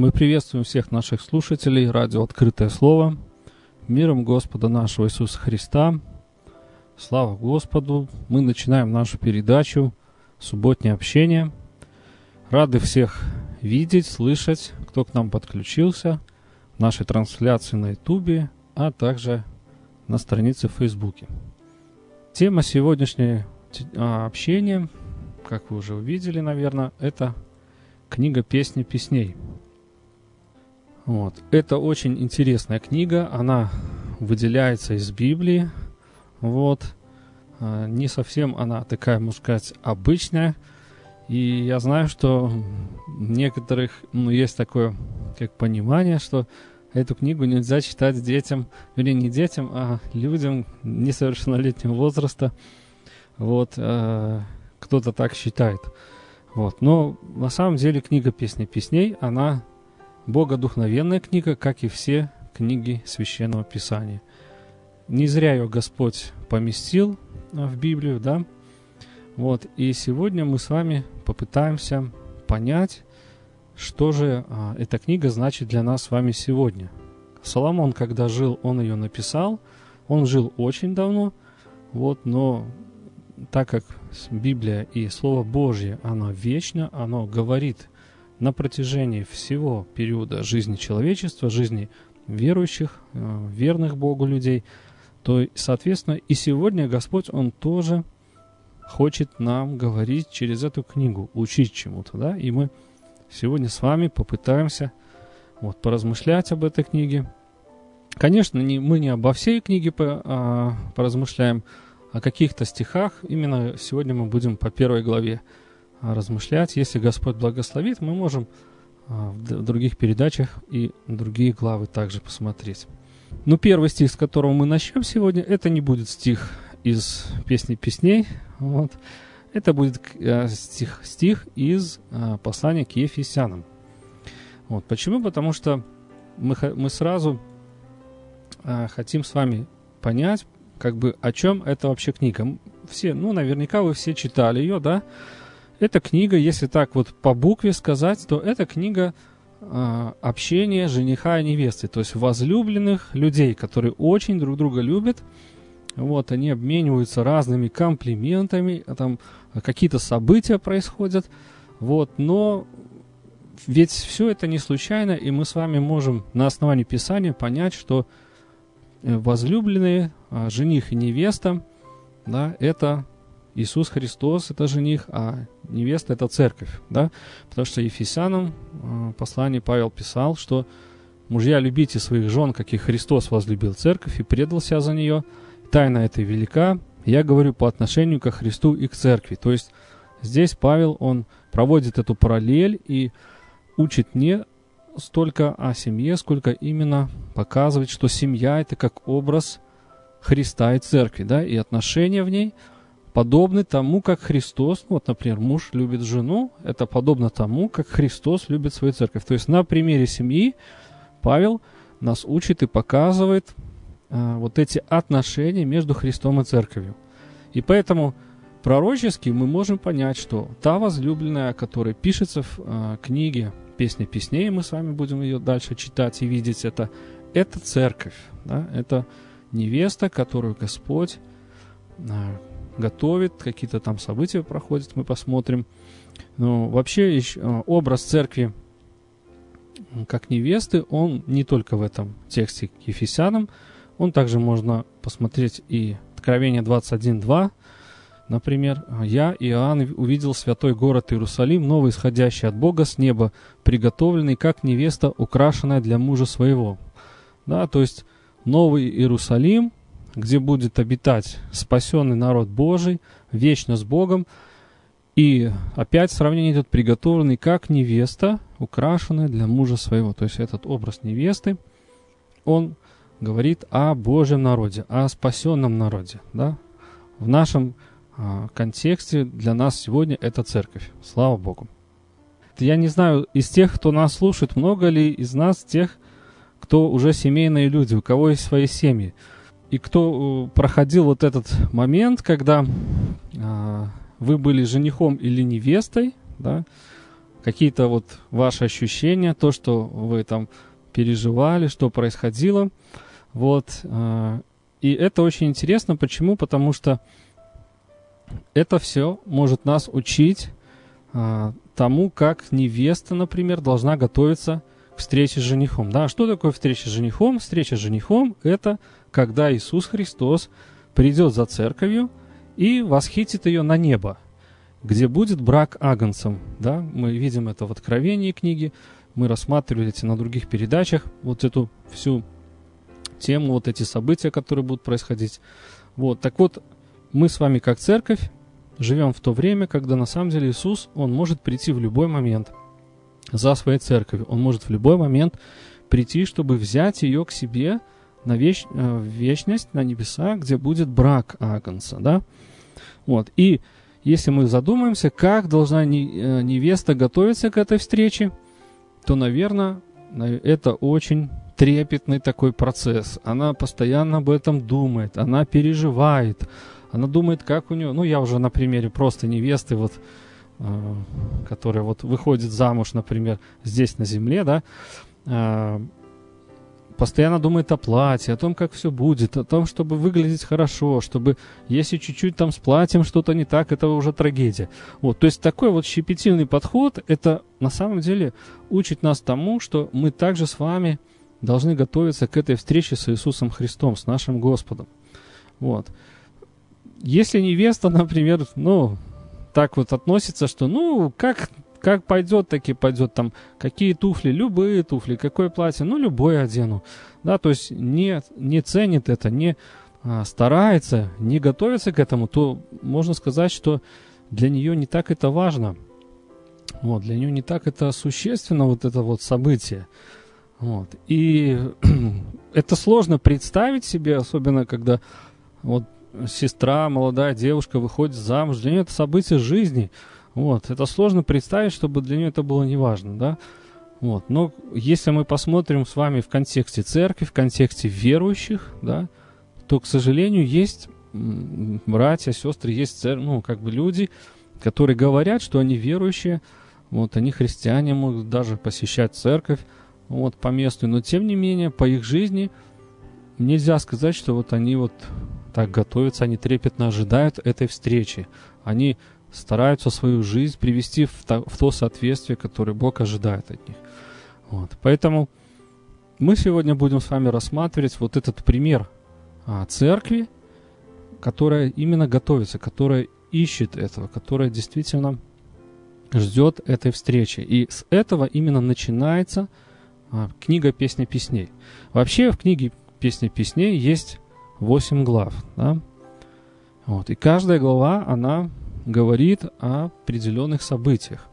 Мы приветствуем всех наших слушателей радио «Открытое слово». Миром Господа нашего Иисуса Христа. Слава Господу! Мы начинаем нашу передачу «Субботнее общение». Рады всех видеть, слышать, кто к нам подключился в нашей трансляции на Ютубе, а также на странице в Фейсбуке. Тема сегодняшнего а, общения, как вы уже увидели, наверное, это книга «Песни песней». Вот. Это очень интересная книга, она выделяется из Библии. Вот. А, не совсем она такая, можно сказать, обычная. И я знаю, что некоторых, ну, есть такое, как понимание, что эту книгу нельзя читать детям, или не детям, а людям несовершеннолетнего возраста. Вот, э, кто-то так считает. Вот, но на самом деле книга «Песни песней», она богодухновенная книга, как и все книги Священного Писания. Не зря ее Господь поместил а, в Библию, да? Вот, и сегодня мы с вами попытаемся понять, что же а, эта книга значит для нас с вами сегодня. Соломон, когда жил, он ее написал, он жил очень давно, вот, но так как Библия и Слово Божье, оно вечно, оно говорит на протяжении всего периода жизни человечества, жизни верующих, э, верных Богу людей, то, соответственно, и сегодня Господь, Он тоже хочет нам говорить через эту книгу, учить чему-то, да, и мы сегодня с вами попытаемся вот, поразмышлять об этой книге. Конечно, не, мы не обо всей книге по, а, поразмышляем, о каких-то стихах. Именно сегодня мы будем по первой главе размышлять. Если Господь благословит, мы можем а, в других передачах и другие главы также посмотреть. Ну, первый стих, с которого мы начнем сегодня, это не будет стих из песни песней. Вот. Это будет а, стих, стих из послания к Ефесянам. Вот. Почему? Потому что мы, мы сразу хотим с вами понять, как бы о чем это вообще книга. Все, ну, наверняка вы все читали ее, да? Эта книга, если так вот по букве сказать, то это книга э, общения жениха и невесты, то есть возлюбленных людей, которые очень друг друга любят. Вот, они обмениваются разными комплиментами, а там какие-то события происходят. Вот, но ведь все это не случайно, и мы с вами можем на основании Писания понять, что э, возлюбленные, а, жених и невеста, да, это Иисус Христос – это жених, а невеста – это церковь, да? Потому что Ефесянам в послании Павел писал, что «Мужья, любите своих жен, как и Христос возлюбил церковь и предал себя за нее. Тайна этой велика, я говорю по отношению ко Христу и к церкви». То есть здесь Павел, он проводит эту параллель и учит не столько о семье, сколько именно показывает, что семья – это как образ Христа и церкви, да, и отношения в ней – подобны тому, как Христос, ну, вот, например, муж любит жену, это подобно тому, как Христос любит свою церковь. То есть на примере семьи Павел нас учит и показывает а, вот эти отношения между Христом и церковью. И поэтому пророчески мы можем понять, что та возлюбленная, о которой пишется в а, книге «Песня песней», мы с вами будем ее дальше читать и видеть это, это церковь, да? это невеста, которую Господь а, готовит, какие-то там события проходят, мы посмотрим. Но вообще э, образ церкви как невесты, он не только в этом тексте к Ефесянам, он также можно посмотреть и Откровение 21.2, Например, «Я, Иоанн, увидел святой город Иерусалим, новый исходящий от Бога с неба, приготовленный как невеста, украшенная для мужа своего». Да, то есть новый Иерусалим, где будет обитать спасенный народ Божий, вечно с Богом. И опять сравнение идет приготовленный как невеста, украшенная для мужа своего. То есть этот образ невесты, он говорит о Божьем народе, о спасенном народе. Да? В нашем а, контексте для нас сегодня это церковь. Слава Богу. Я не знаю, из тех, кто нас слушает, много ли из нас тех, кто уже семейные люди, у кого есть свои семьи. И кто э, проходил вот этот момент, когда а, вы были женихом или невестой, да, какие-то вот ваши ощущения, то, что вы там переживали, что происходило. Вот. Э, и это очень интересно. Почему? Потому что это все может нас учить а, тому, как невеста, например, должна готовиться к встрече с женихом. Да, что такое встреча с женихом? Встреча с женихом – это когда Иисус Христос придет за церковью и восхитит ее на небо, где будет брак агнцем. Да? Мы видим это в Откровении книги, мы рассматривали эти на других передачах, вот эту всю тему, вот эти события, которые будут происходить. Вот, так вот, мы с вами как церковь живем в то время, когда на самом деле Иисус, Он может прийти в любой момент за своей церковью. Он может в любой момент прийти, чтобы взять ее к себе на веч, э, в вечность, на небеса, где будет брак Агнца, да? Вот. И если мы задумаемся, как должна э, невеста готовиться к этой встрече, то, наверное, это очень трепетный такой процесс. Она постоянно об этом думает, она переживает, она думает, как у нее, ну я уже на примере просто невесты, вот, э, которая вот выходит замуж, например, здесь на земле, да, э, постоянно думает о платье, о том, как все будет, о том, чтобы выглядеть хорошо, чтобы, если чуть-чуть там с платьем что-то не так, это уже трагедия. Вот, то есть такой вот щепетильный подход, это на самом деле учит нас тому, что мы также с вами должны готовиться к этой встрече с Иисусом Христом, с нашим Господом. Вот. Если невеста, например, ну, так вот относится, что, ну, как как пойдет, так и пойдет. Там какие туфли, любые туфли, какое платье, ну любое одену. Да, то есть не, не ценит это, не а, старается, не готовится к этому, то можно сказать, что для нее не так это важно. Вот, для нее не так это существенно, вот это вот событие. Вот. И это сложно представить себе, особенно когда вот сестра, молодая девушка выходит замуж. Для нее это событие жизни. Вот, это сложно представить, чтобы для нее это было неважно, да. Вот, но если мы посмотрим с вами в контексте церкви, в контексте верующих, да, то, к сожалению, есть братья, сестры, есть ну, как бы люди, которые говорят, что они верующие, вот, они христиане, могут даже посещать церковь, вот, по месту, но тем не менее, по их жизни нельзя сказать, что вот они вот так готовятся, они трепетно ожидают этой встречи. Они стараются свою жизнь привести в то, в то соответствие, которое Бог ожидает от них. Вот. Поэтому мы сегодня будем с вами рассматривать вот этот пример а, церкви, которая именно готовится, которая ищет этого, которая действительно ждет этой встречи. И с этого именно начинается а, книга «Песня песней». Вообще в книге «Песня песней» есть 8 глав. Да? Вот. И каждая глава, она говорит о определенных событиях.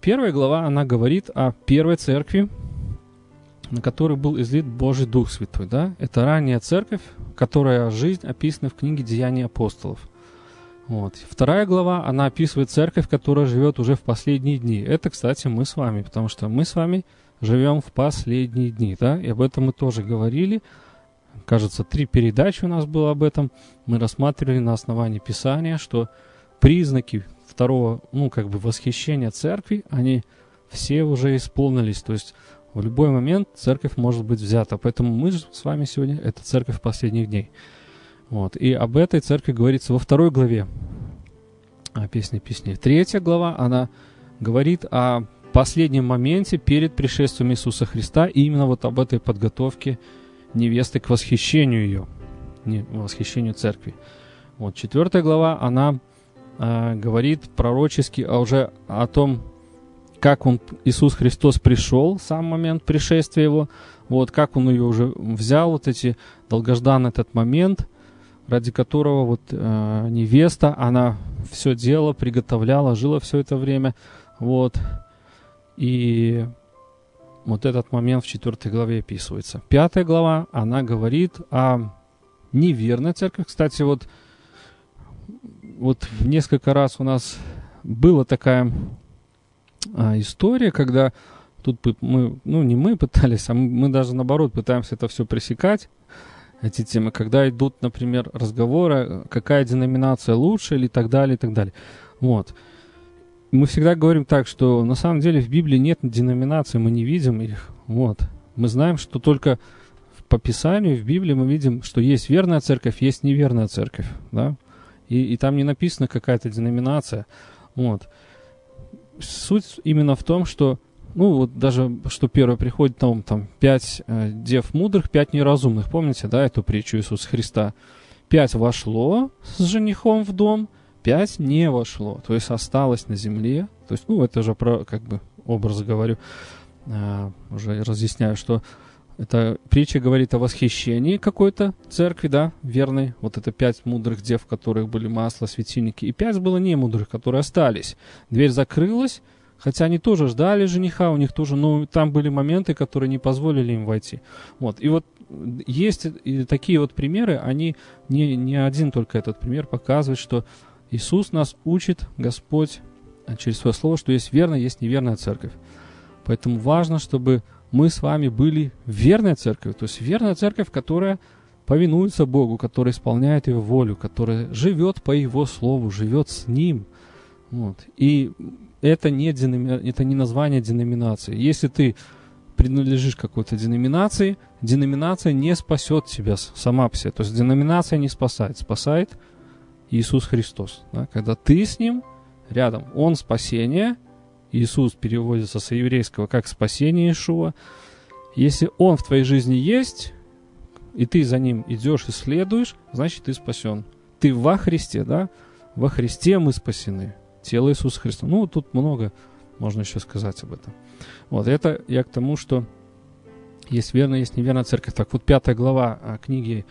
Первая глава, она говорит о первой церкви, на которой был излит Божий Дух Святой. Да? Это ранняя церковь, которая жизнь описана в книге «Деяния апостолов». Вот. Вторая глава, она описывает церковь, которая живет уже в последние дни. Это, кстати, мы с вами, потому что мы с вами живем в последние дни, да, и об этом мы тоже говорили – кажется, три передачи у нас было об этом. Мы рассматривали на основании Писания, что признаки второго, ну, как бы восхищения церкви, они все уже исполнились. То есть в любой момент церковь может быть взята. Поэтому мы с вами сегодня, это церковь последних дней. Вот. И об этой церкви говорится во второй главе о песне песни. Третья глава, она говорит о последнем моменте перед пришествием Иисуса Христа, и именно вот об этой подготовке невесты к восхищению ее, не, восхищению церкви. Вот четвертая глава, она э, говорит пророчески а уже о том, как он, Иисус Христос пришел, сам момент пришествия его, вот как он ее уже взял, вот эти долгожданный этот момент, ради которого вот э, невеста, она все дело приготовляла, жила все это время, вот, и вот этот момент в четвертой главе описывается. Пятая глава, она говорит о неверной церкви. Кстати, вот, вот несколько раз у нас была такая а, история, когда тут мы, ну не мы пытались, а мы, мы даже наоборот пытаемся это все пресекать, эти темы, когда идут, например, разговоры, какая деноминация лучше или так далее, и так далее. Вот. Мы всегда говорим так, что на самом деле в Библии нет деноминаций, мы не видим их. Вот. Мы знаем, что только по Писанию в Библии мы видим, что есть верная церковь, есть неверная церковь. Да? И, и там не написана какая-то деноминация. Вот. Суть именно в том, что ну, вот даже, что первое приходит, там, там, пять э, дев мудрых, пять неразумных. Помните, да, эту притчу Иисуса Христа? Пять вошло с женихом в дом, пять не вошло, то есть осталось на земле. То есть, ну, это же про, как бы, образ говорю, э, уже разъясняю, что эта притча говорит о восхищении какой-то церкви, да, верной. Вот это пять мудрых дев, в которых были масло, светильники. И пять было не мудрых, которые остались. Дверь закрылась, Хотя они тоже ждали жениха, у них тоже, но там были моменты, которые не позволили им войти. Вот. И вот есть и такие вот примеры, они не, не один только этот пример показывает, что Иисус нас учит, Господь, а, через свое слово, что есть верная, есть неверная церковь. Поэтому важно, чтобы мы с вами были верной церковью, то есть верная церковь, которая повинуется Богу, которая исполняет Его волю, которая живет по Его слову, живет с Ним. Вот. И это не, деноми... это не название деноминации. Если ты принадлежишь какой-то деноминации, деноминация не спасет тебя сама по себе. То есть деноминация не спасает. Спасает Иисус Христос. Да? Когда ты с Ним рядом, Он спасение, Иисус переводится с еврейского как спасение Иешуа. Если Он в твоей жизни есть, и ты за Ним идешь и следуешь, значит ты спасен. Ты во Христе, да? Во Христе мы спасены тело Иисуса Христа. Ну, тут много можно еще сказать об этом. Вот, это я к тому, что есть верная, есть неверная церковь. Так вот, пятая глава а, книги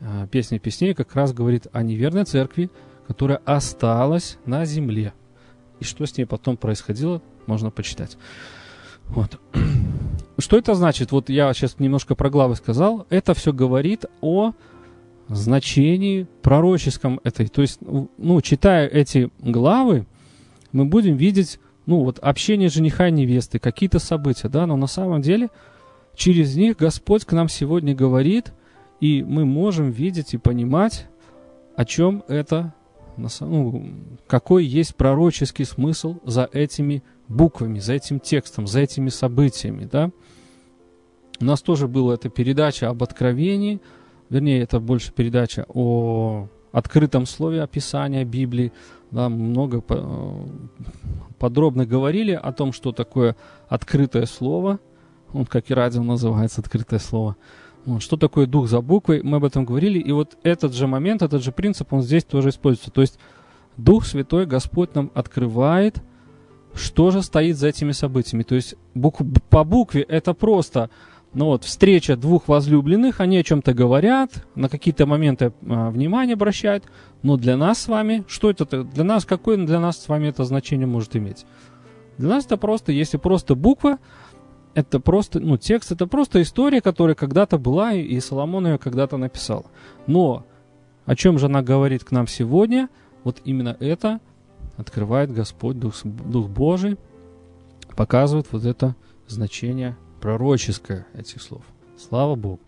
а, «Песни песней» как раз говорит о неверной церкви, которая осталась на земле. И что с ней потом происходило, можно почитать. Вот. Что это значит? Вот я сейчас немножко про главы сказал. Это все говорит о значении пророческом этой. То есть, ну, читая эти главы, мы будем видеть, ну, вот общение жениха и невесты, какие-то события, да, но на самом деле через них Господь к нам сегодня говорит, и мы можем видеть и понимать, о чем это, ну, какой есть пророческий смысл за этими буквами, за этим текстом, за этими событиями, да. У нас тоже была эта передача об откровении, вернее, это больше передача о открытом слове описания Библии, да, много подробно говорили о том, что такое открытое слово, вот как и радио называется открытое слово, что такое дух за буквой, мы об этом говорили, и вот этот же момент, этот же принцип, он здесь тоже используется. То есть Дух Святой, Господь нам открывает, что же стоит за этими событиями. То есть букв, по букве это просто ну вот, встреча двух возлюбленных, они о чем-то говорят, на какие-то моменты а, внимание обращают, но для нас с вами, что это, для нас, какое для нас с вами это значение может иметь? Для нас это просто, если просто буква, это просто, ну, текст, это просто история, которая когда-то была, и Соломон ее когда-то написал. Но о чем же она говорит к нам сегодня? Вот именно это открывает Господь, Дух, Дух Божий, показывает вот это значение пророческое этих слов. Слава Богу.